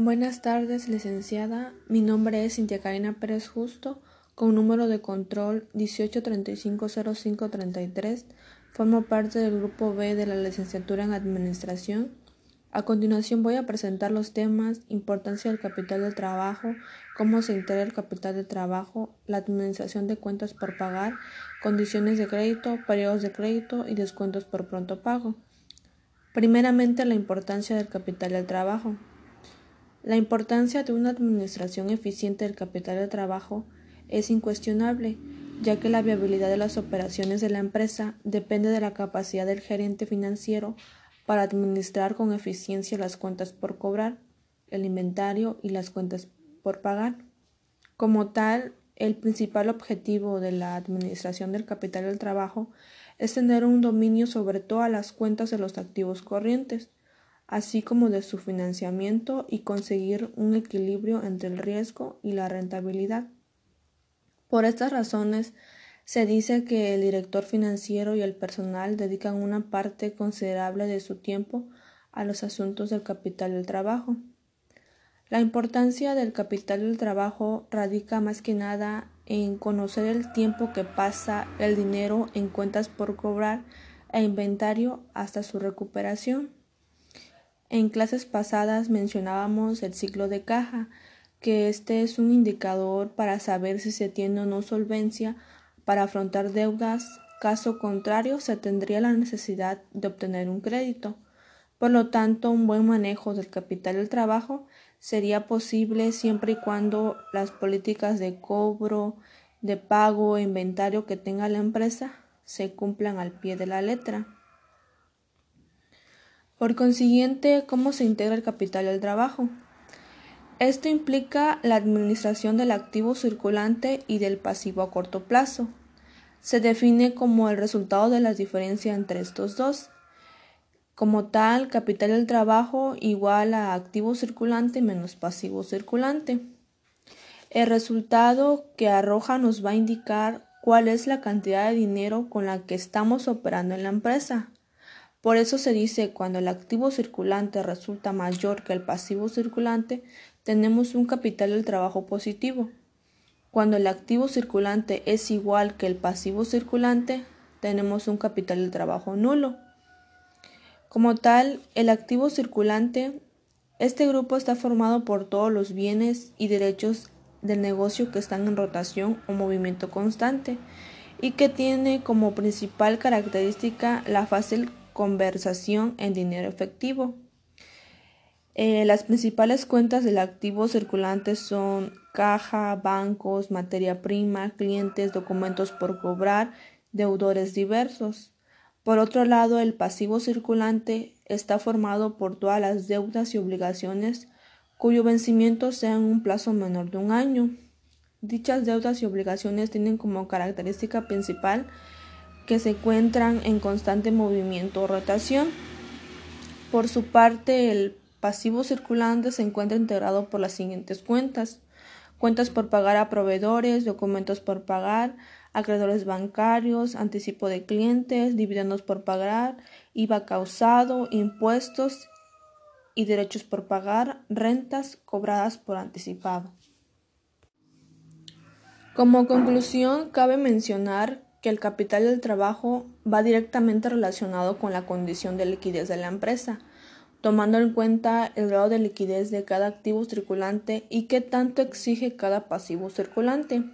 Buenas tardes, licenciada. Mi nombre es Cintia Karina Pérez Justo, con número de control 18350533. Formo parte del grupo B de la licenciatura en Administración. A continuación voy a presentar los temas importancia del capital de trabajo, cómo se integra el capital de trabajo, la administración de cuentas por pagar, condiciones de crédito, periodos de crédito y descuentos por pronto pago. Primeramente, la importancia del capital del trabajo. La importancia de una administración eficiente del capital de trabajo es incuestionable, ya que la viabilidad de las operaciones de la empresa depende de la capacidad del gerente financiero para administrar con eficiencia las cuentas por cobrar, el inventario y las cuentas por pagar. Como tal, el principal objetivo de la administración del capital del trabajo es tener un dominio sobre todas las cuentas de los activos corrientes, así como de su financiamiento y conseguir un equilibrio entre el riesgo y la rentabilidad. Por estas razones, se dice que el director financiero y el personal dedican una parte considerable de su tiempo a los asuntos del capital del trabajo. La importancia del capital del trabajo radica más que nada en conocer el tiempo que pasa el dinero en cuentas por cobrar e inventario hasta su recuperación. En clases pasadas mencionábamos el ciclo de caja, que este es un indicador para saber si se tiene o no solvencia para afrontar deudas, caso contrario se tendría la necesidad de obtener un crédito. Por lo tanto, un buen manejo del capital del trabajo sería posible siempre y cuando las políticas de cobro, de pago e inventario que tenga la empresa se cumplan al pie de la letra. Por consiguiente, ¿cómo se integra el capital del trabajo? Esto implica la administración del activo circulante y del pasivo a corto plazo. Se define como el resultado de la diferencia entre estos dos. Como tal, capital del trabajo igual a activo circulante menos pasivo circulante. El resultado que arroja nos va a indicar cuál es la cantidad de dinero con la que estamos operando en la empresa. Por eso se dice cuando el activo circulante resulta mayor que el pasivo circulante, tenemos un capital del trabajo positivo. Cuando el activo circulante es igual que el pasivo circulante, tenemos un capital del trabajo nulo. Como tal, el activo circulante, este grupo está formado por todos los bienes y derechos del negocio que están en rotación o movimiento constante y que tiene como principal característica la fácil conversación en dinero efectivo. Eh, las principales cuentas del activo circulante son caja, bancos, materia prima, clientes, documentos por cobrar, deudores diversos. Por otro lado, el pasivo circulante está formado por todas las deudas y obligaciones cuyo vencimiento sea en un plazo menor de un año. Dichas deudas y obligaciones tienen como característica principal que se encuentran en constante movimiento o rotación. Por su parte, el pasivo circulante se encuentra integrado por las siguientes cuentas. Cuentas por pagar a proveedores, documentos por pagar, acreedores bancarios, anticipo de clientes, dividendos por pagar, IVA causado, impuestos y derechos por pagar, rentas cobradas por anticipado. Como conclusión, cabe mencionar que el capital del trabajo va directamente relacionado con la condición de liquidez de la empresa, tomando en cuenta el grado de liquidez de cada activo circulante y qué tanto exige cada pasivo circulante,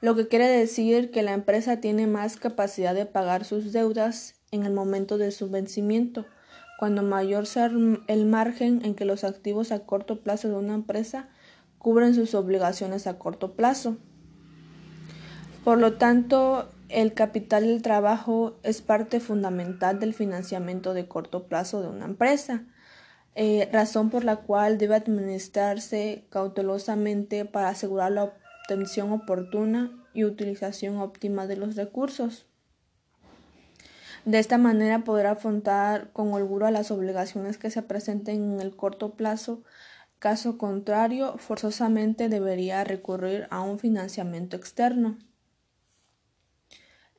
lo que quiere decir que la empresa tiene más capacidad de pagar sus deudas en el momento de su vencimiento, cuando mayor sea el margen en que los activos a corto plazo de una empresa cubren sus obligaciones a corto plazo. Por lo tanto, el capital del trabajo es parte fundamental del financiamiento de corto plazo de una empresa, eh, razón por la cual debe administrarse cautelosamente para asegurar la obtención oportuna y utilización óptima de los recursos. De esta manera podrá afrontar con holgura las obligaciones que se presenten en el corto plazo. Caso contrario, forzosamente debería recurrir a un financiamiento externo.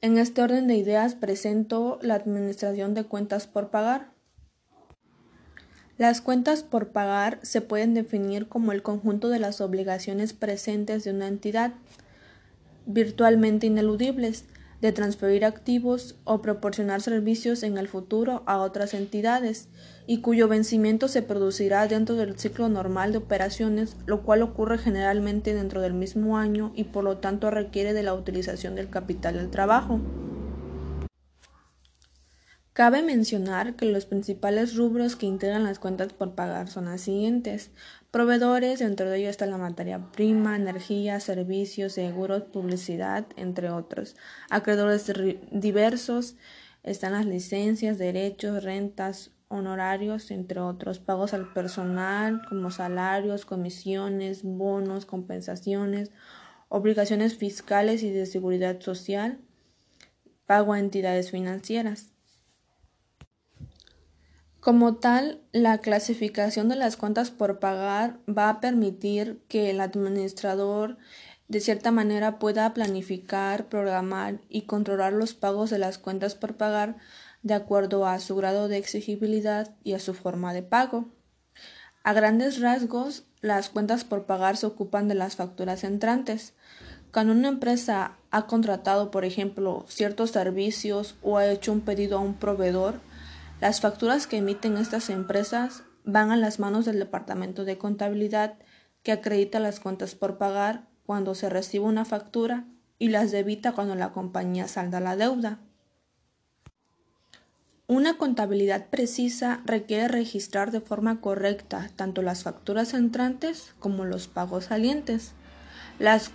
En este orden de ideas presento la administración de cuentas por pagar. Las cuentas por pagar se pueden definir como el conjunto de las obligaciones presentes de una entidad virtualmente ineludibles de transferir activos o proporcionar servicios en el futuro a otras entidades y cuyo vencimiento se producirá dentro del ciclo normal de operaciones, lo cual ocurre generalmente dentro del mismo año y por lo tanto requiere de la utilización del capital del trabajo. Cabe mencionar que los principales rubros que integran las cuentas por pagar son las siguientes. Proveedores, dentro de ellos está la materia prima, energía, servicios, seguros, publicidad, entre otros. Acreedores diversos, están las licencias, derechos, rentas, honorarios, entre otros. Pagos al personal, como salarios, comisiones, bonos, compensaciones, obligaciones fiscales y de seguridad social, pago a entidades financieras. Como tal, la clasificación de las cuentas por pagar va a permitir que el administrador de cierta manera pueda planificar, programar y controlar los pagos de las cuentas por pagar de acuerdo a su grado de exigibilidad y a su forma de pago. A grandes rasgos, las cuentas por pagar se ocupan de las facturas entrantes. Cuando una empresa ha contratado, por ejemplo, ciertos servicios o ha hecho un pedido a un proveedor, las facturas que emiten estas empresas van a las manos del Departamento de Contabilidad que acredita las cuentas por pagar cuando se recibe una factura y las debita cuando la compañía salda la deuda. Una contabilidad precisa requiere registrar de forma correcta tanto las facturas entrantes como los pagos salientes. Las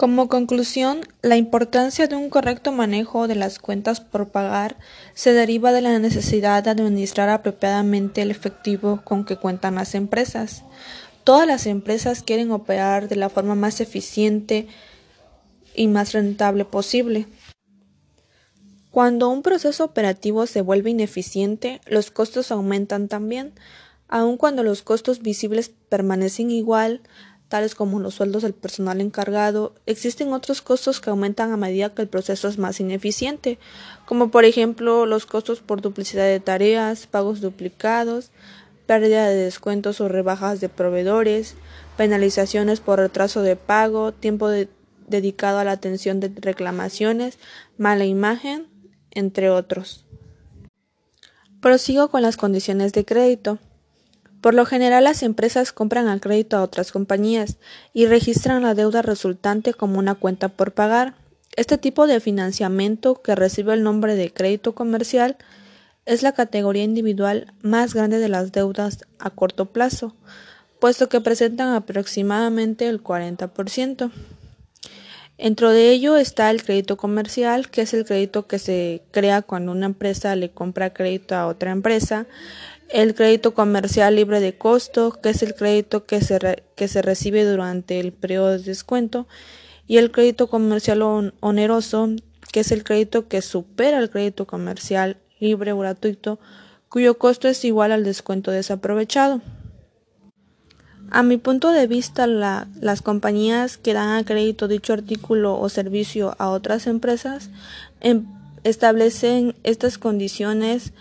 como conclusión, la importancia de un correcto manejo de las cuentas por pagar se deriva de la necesidad de administrar apropiadamente el efectivo con que cuentan las empresas. Todas las empresas quieren operar de la forma más eficiente y más rentable posible. Cuando un proceso operativo se vuelve ineficiente, los costos aumentan también. Aun cuando los costos visibles permanecen igual, tales como los sueldos del personal encargado, existen otros costos que aumentan a medida que el proceso es más ineficiente, como por ejemplo los costos por duplicidad de tareas, pagos duplicados, pérdida de descuentos o rebajas de proveedores, penalizaciones por retraso de pago, tiempo dedicado a la atención de reclamaciones, mala imagen, entre otros. Prosigo con las condiciones de crédito. Por lo general las empresas compran al crédito a otras compañías y registran la deuda resultante como una cuenta por pagar. Este tipo de financiamiento, que recibe el nombre de crédito comercial, es la categoría individual más grande de las deudas a corto plazo, puesto que presentan aproximadamente el 40%. Dentro de ello está el crédito comercial, que es el crédito que se crea cuando una empresa le compra crédito a otra empresa el crédito comercial libre de costo, que es el crédito que se, que se recibe durante el periodo de descuento, y el crédito comercial oneroso, que es el crédito que supera el crédito comercial libre o gratuito, cuyo costo es igual al descuento desaprovechado. A mi punto de vista, las compañías que dan a crédito dicho artículo o servicio a otras empresas em, establecen estas condiciones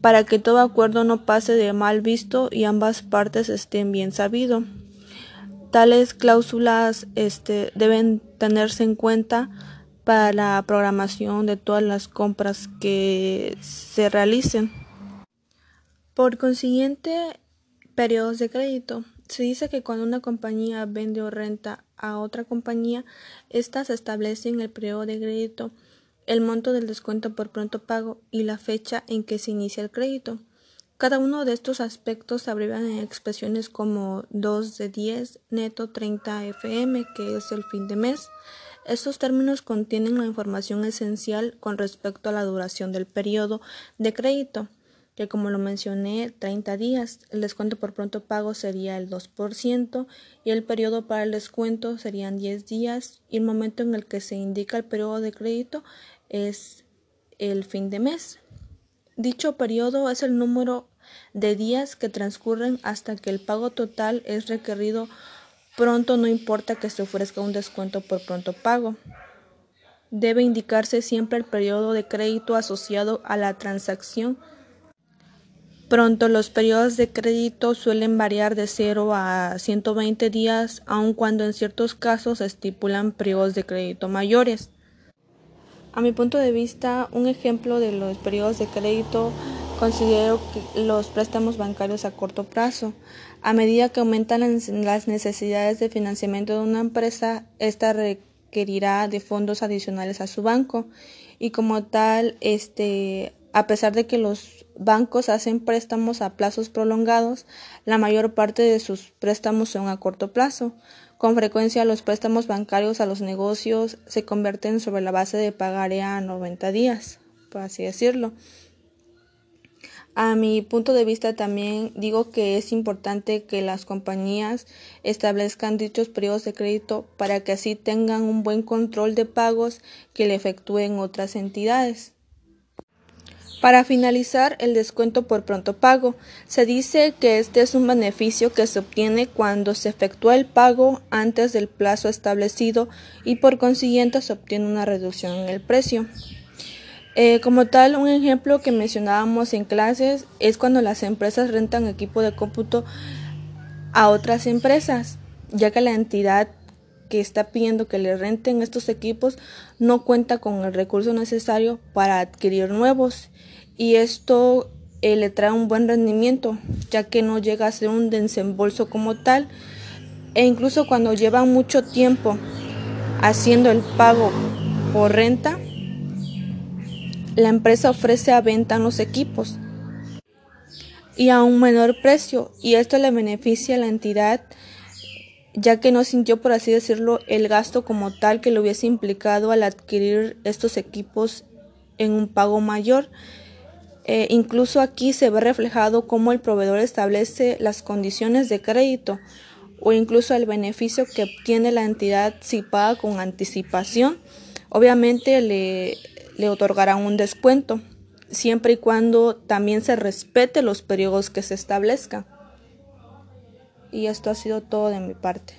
para que todo acuerdo no pase de mal visto y ambas partes estén bien sabido. Tales cláusulas este, deben tenerse en cuenta para la programación de todas las compras que se realicen. Por consiguiente, periodos de crédito. Se dice que cuando una compañía vende o renta a otra compañía, ésta se establece en el periodo de crédito el monto del descuento por pronto pago y la fecha en que se inicia el crédito. Cada uno de estos aspectos se abrevian en expresiones como 2 de 10, neto 30 FM, que es el fin de mes. Estos términos contienen la información esencial con respecto a la duración del periodo de crédito, que como lo mencioné, 30 días. El descuento por pronto pago sería el 2% y el periodo para el descuento serían 10 días y el momento en el que se indica el periodo de crédito es el fin de mes. Dicho periodo es el número de días que transcurren hasta que el pago total es requerido pronto, no importa que se ofrezca un descuento por pronto pago. Debe indicarse siempre el periodo de crédito asociado a la transacción Pronto, los periodos de crédito suelen variar de 0 a 120 días, aun cuando en ciertos casos se estipulan periodos de crédito mayores. A mi punto de vista, un ejemplo de los periodos de crédito considero que los préstamos bancarios a corto plazo. A medida que aumentan las necesidades de financiamiento de una empresa, esta requerirá de fondos adicionales a su banco y como tal, este, a pesar de que los bancos hacen préstamos a plazos prolongados, la mayor parte de sus préstamos son a corto plazo. Con frecuencia los préstamos bancarios a los negocios se convierten sobre la base de pagaré a 90 días, por así decirlo. A mi punto de vista también digo que es importante que las compañías establezcan dichos periodos de crédito para que así tengan un buen control de pagos que le efectúen otras entidades. Para finalizar, el descuento por pronto pago. Se dice que este es un beneficio que se obtiene cuando se efectúa el pago antes del plazo establecido y por consiguiente se obtiene una reducción en el precio. Eh, como tal, un ejemplo que mencionábamos en clases es cuando las empresas rentan equipo de cómputo a otras empresas, ya que la entidad que está pidiendo que le renten estos equipos no cuenta con el recurso necesario para adquirir nuevos. Y esto eh, le trae un buen rendimiento ya que no llega a ser un desembolso como tal. E incluso cuando llevan mucho tiempo haciendo el pago por renta la empresa ofrece a venta los equipos y a un menor precio y esto le beneficia a la entidad ya que no sintió, por así decirlo, el gasto como tal que le hubiese implicado al adquirir estos equipos en un pago mayor. Eh, incluso aquí se ve reflejado cómo el proveedor establece las condiciones de crédito o incluso el beneficio que obtiene la entidad si paga con anticipación. Obviamente le, le otorgarán un descuento, siempre y cuando también se respete los periodos que se establezcan. Y esto ha sido todo de mi parte.